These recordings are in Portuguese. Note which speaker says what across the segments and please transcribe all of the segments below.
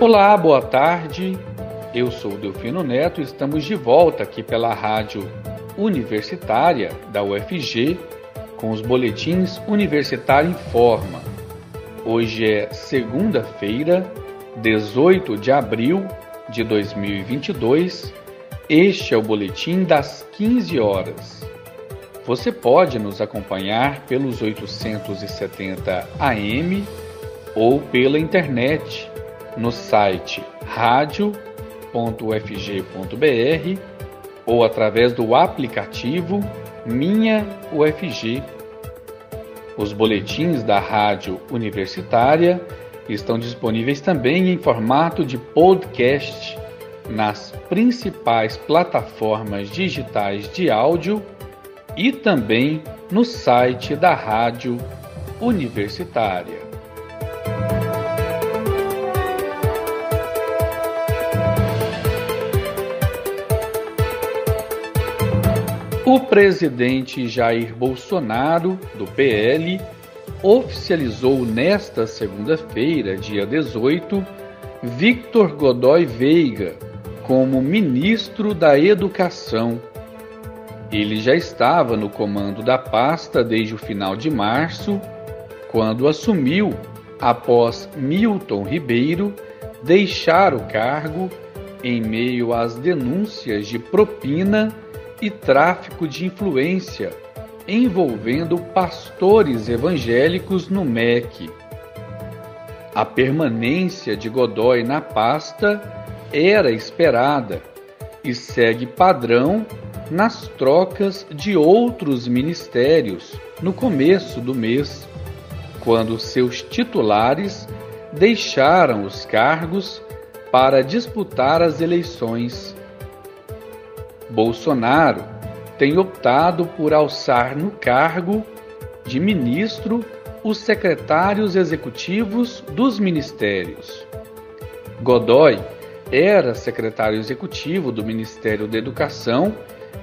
Speaker 1: Olá, boa tarde. Eu sou Delfino Neto e estamos de volta aqui pela Rádio Universitária da UFG com os boletins Universitário em Forma. Hoje é segunda-feira, 18 de abril de 2022. Este é o boletim das 15 horas. Você pode nos acompanhar pelos 870 AM ou pela internet no site radio.ufg.br ou através do aplicativo Minha UFG. Os boletins da Rádio Universitária estão disponíveis também em formato de podcast nas principais plataformas digitais de áudio e também no site da Rádio Universitária. O presidente Jair Bolsonaro, do PL, oficializou nesta segunda-feira, dia 18, Victor Godoy Veiga como ministro da Educação. Ele já estava no comando da pasta desde o final de março, quando assumiu após Milton Ribeiro deixar o cargo em meio às denúncias de propina e tráfico de influência envolvendo pastores evangélicos no MEC. A permanência de Godoy na pasta era esperada e segue padrão nas trocas de outros ministérios no começo do mês, quando seus titulares deixaram os cargos para disputar as eleições. Bolsonaro tem optado por alçar no cargo de ministro os secretários executivos dos ministérios. Godoy era secretário executivo do Ministério da Educação,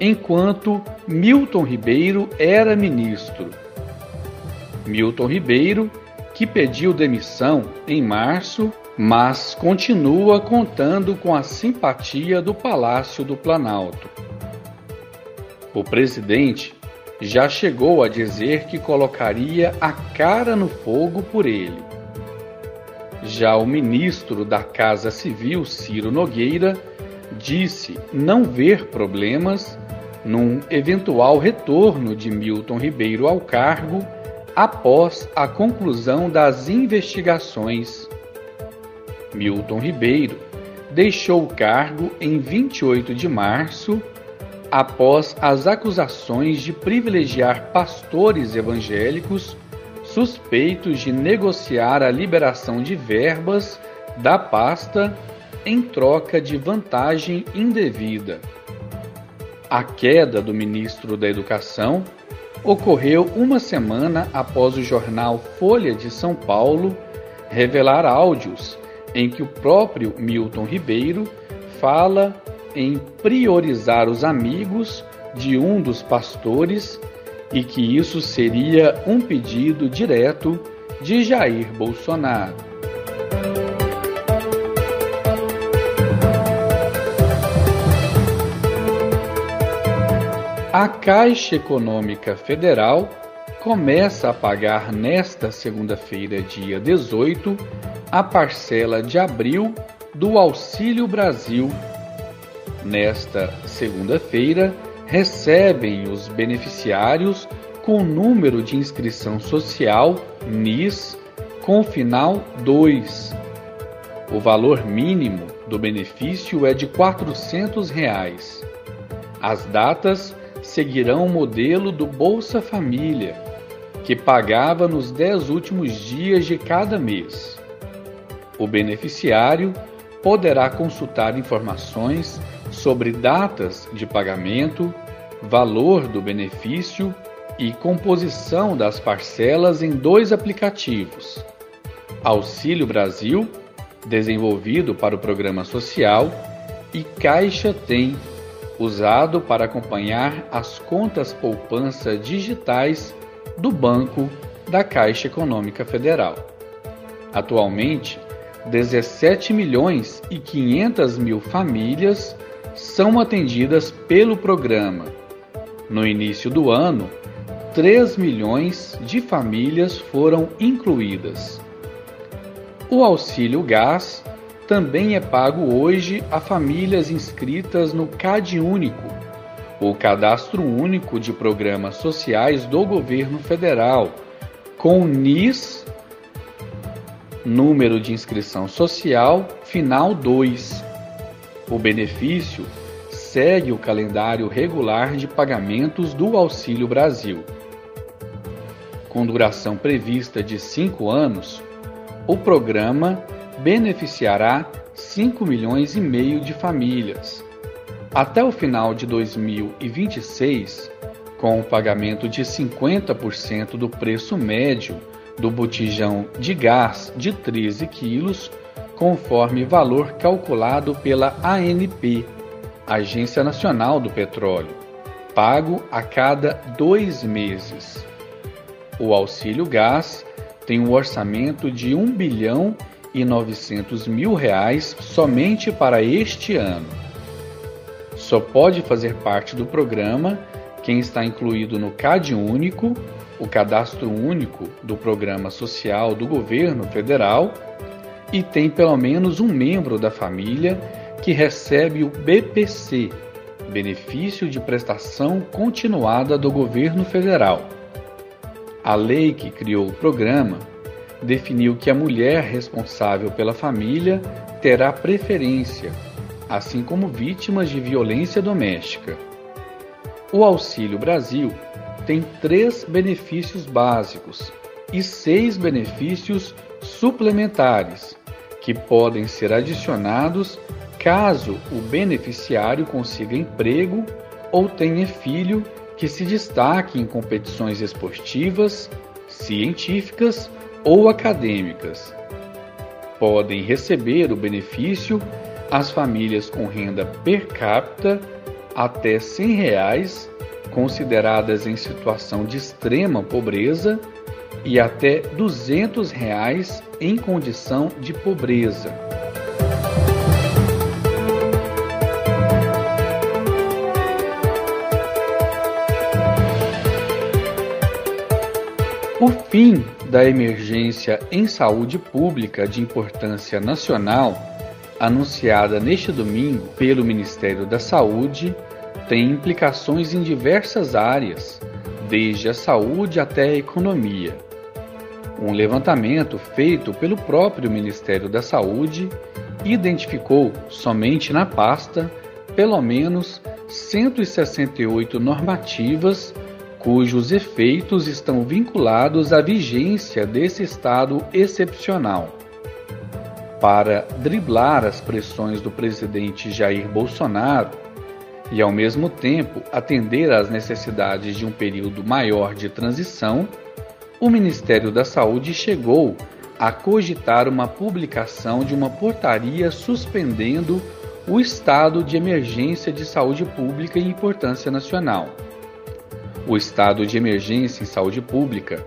Speaker 1: enquanto Milton Ribeiro era ministro. Milton Ribeiro, que pediu demissão em março, mas continua contando com a simpatia do Palácio do Planalto. O presidente já chegou a dizer que colocaria a cara no fogo por ele. Já o ministro da Casa Civil, Ciro Nogueira, disse não ver problemas num eventual retorno de Milton Ribeiro ao cargo após a conclusão das investigações Milton Ribeiro, deixou o cargo em 28 de março, após as acusações de privilegiar pastores evangélicos suspeitos de negociar a liberação de verbas da pasta em troca de vantagem indevida. A queda do ministro da Educação ocorreu uma semana após o jornal Folha de São Paulo revelar áudios em que o próprio Milton Ribeiro fala em priorizar os amigos de um dos pastores e que isso seria um pedido direto de Jair Bolsonaro. A Caixa Econômica Federal começa a pagar nesta segunda-feira, dia 18, a parcela de abril do Auxílio Brasil. Nesta segunda-feira, recebem os beneficiários com número de inscrição social NIS com final 2. O valor mínimo do benefício é de 400 reais. As datas seguirão o modelo do Bolsa Família, que pagava nos dez últimos dias de cada mês. O beneficiário poderá consultar informações sobre datas de pagamento, valor do benefício e composição das parcelas em dois aplicativos: Auxílio Brasil, desenvolvido para o programa social, e Caixa Tem, usado para acompanhar as contas poupança digitais do Banco da Caixa Econômica Federal. Atualmente, 17 milhões e 500 mil famílias são atendidas pelo programa. No início do ano, 3 milhões de famílias foram incluídas. O auxílio gás também é pago hoje a famílias inscritas no CAD Único, o Cadastro Único de Programas Sociais do Governo Federal, com NIS, número de inscrição social, final 2. O benefício segue o calendário regular de pagamentos do Auxílio Brasil. Com duração prevista de cinco anos, o programa beneficiará 5 milhões e meio de famílias. Até o final de 2026, com o pagamento de 50% do preço médio do botijão de gás de 13 quilos, conforme valor calculado pela ANP, Agência Nacional do Petróleo, pago a cada dois meses. O auxílio gás tem um orçamento de 1 bilhão e 900 mil reais somente para este ano. Só pode fazer parte do programa quem está incluído no CAD Único, o Cadastro Único do Programa Social do Governo Federal, e tem pelo menos um membro da família que recebe o BPC, Benefício de Prestação Continuada do Governo Federal. A lei que criou o programa definiu que a mulher responsável pela família terá preferência, assim como vítimas de violência doméstica. O Auxílio Brasil tem três benefícios básicos e seis benefícios suplementares, que podem ser adicionados caso o beneficiário consiga emprego ou tenha filho que se destaque em competições esportivas, científicas ou acadêmicas. Podem receber o benefício as famílias com renda per capita até 100 reais, consideradas em situação de extrema pobreza, e até 200 reais em condição de pobreza. O fim da emergência em saúde pública de importância nacional, anunciada neste domingo pelo Ministério da Saúde, tem implicações em diversas áreas, desde a saúde até a economia. Um levantamento feito pelo próprio Ministério da Saúde identificou somente na pasta pelo menos 168 normativas cujos efeitos estão vinculados à vigência desse estado excepcional. Para driblar as pressões do presidente Jair Bolsonaro e, ao mesmo tempo, atender às necessidades de um período maior de transição, o Ministério da Saúde chegou a cogitar uma publicação de uma portaria suspendendo o estado de emergência de saúde pública em importância nacional o estado de emergência em saúde pública,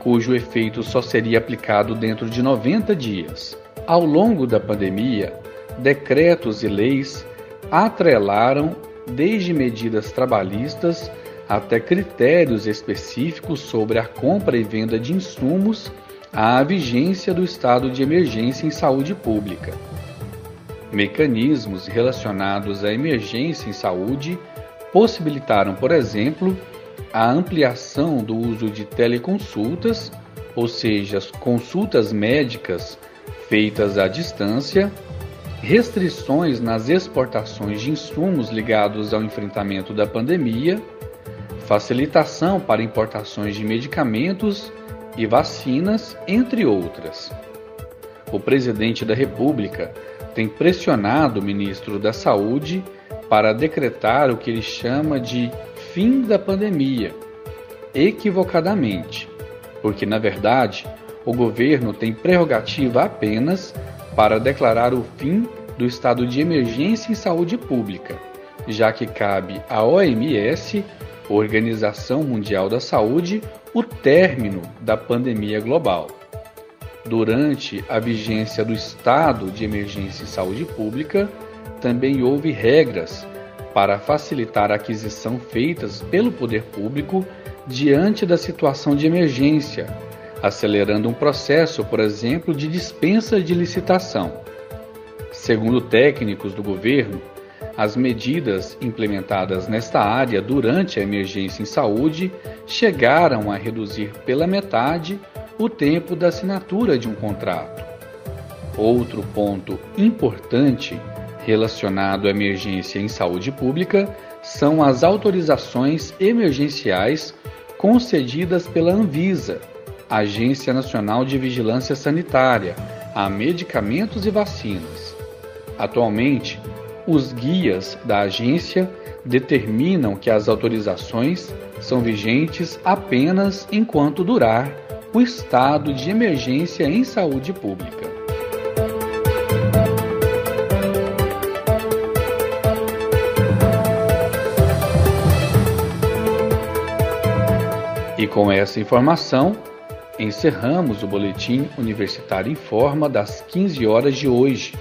Speaker 1: cujo efeito só seria aplicado dentro de 90 dias. Ao longo da pandemia, decretos e leis atrelaram desde medidas trabalhistas até critérios específicos sobre a compra e venda de insumos à vigência do estado de emergência em saúde pública. Mecanismos relacionados à emergência em saúde possibilitaram, por exemplo, a ampliação do uso de teleconsultas, ou seja, consultas médicas feitas à distância, restrições nas exportações de insumos ligados ao enfrentamento da pandemia, facilitação para importações de medicamentos e vacinas, entre outras. O presidente da República tem pressionado o ministro da Saúde para decretar o que ele chama de fim da pandemia, equivocadamente, porque na verdade o governo tem prerrogativa apenas para declarar o fim do estado de emergência em saúde pública, já que cabe à OMS, Organização Mundial da Saúde, o término da pandemia global. Durante a vigência do estado de emergência em saúde pública, também houve regras para facilitar a aquisição feitas pelo poder público diante da situação de emergência, acelerando um processo, por exemplo, de dispensa de licitação. Segundo técnicos do governo, as medidas implementadas nesta área durante a emergência em saúde chegaram a reduzir pela metade o tempo da assinatura de um contrato. Outro ponto importante relacionado à emergência em saúde pública são as autorizações emergenciais concedidas pela Anvisa, Agência Nacional de Vigilância Sanitária, a medicamentos e vacinas. Atualmente, os guias da agência determinam que as autorizações são vigentes apenas enquanto durar o estado de emergência em saúde pública. Com essa informação, encerramos o Boletim Universitário em Forma das 15 horas de hoje.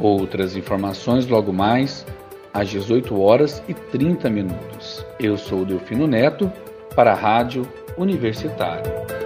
Speaker 1: Outras informações logo mais às 18 horas e 30 minutos. Eu sou Delfino Neto para a Rádio Universitária.